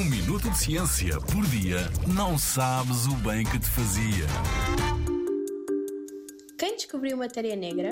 Um minuto de ciência por dia não sabes o bem que te fazia. Quem descobriu matéria negra?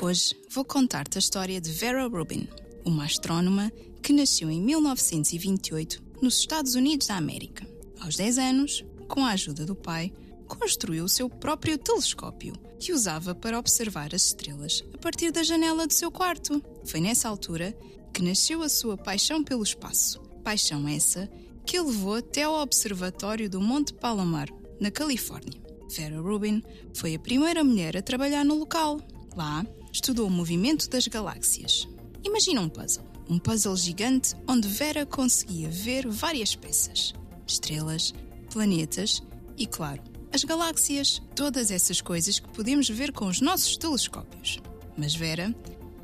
Hoje vou contar-te a história de Vera Rubin, uma astrónoma que nasceu em 1928 nos Estados Unidos da América. Aos 10 anos, com a ajuda do pai, construiu o seu próprio telescópio, que usava para observar as estrelas a partir da janela do seu quarto. Foi nessa altura que nasceu a sua paixão pelo espaço. Paixão essa que a levou até ao Observatório do Monte Palomar, na Califórnia. Vera Rubin foi a primeira mulher a trabalhar no local. Lá, estudou o movimento das galáxias. Imagina um puzzle. Um puzzle gigante onde Vera conseguia ver várias peças: estrelas, planetas e, claro, as galáxias. Todas essas coisas que podemos ver com os nossos telescópios. Mas Vera,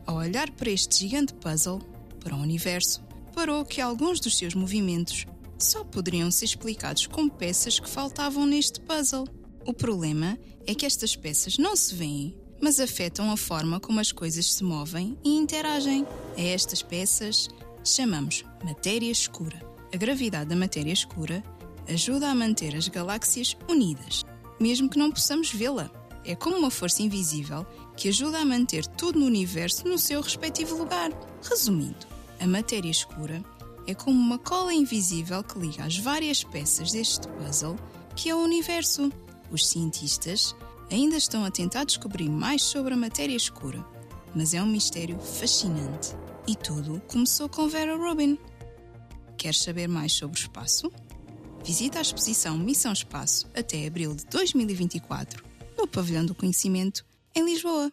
ao olhar para este gigante puzzle, para o universo, parou que alguns dos seus movimentos só poderiam ser explicados com peças que faltavam neste puzzle. O problema é que estas peças não se veem, mas afetam a forma como as coisas se movem e interagem. A estas peças chamamos matéria escura. A gravidade da matéria escura ajuda a manter as galáxias unidas, mesmo que não possamos vê-la. É como uma força invisível que ajuda a manter tudo no universo no seu respectivo lugar. Resumindo, a matéria escura é como uma cola invisível que liga as várias peças deste puzzle que é o universo. Os cientistas ainda estão a tentar descobrir mais sobre a matéria escura, mas é um mistério fascinante. E tudo começou com Vera Rubin. Queres saber mais sobre o espaço? Visita a exposição Missão Espaço até abril de 2024 no Pavilhão do Conhecimento, em Lisboa.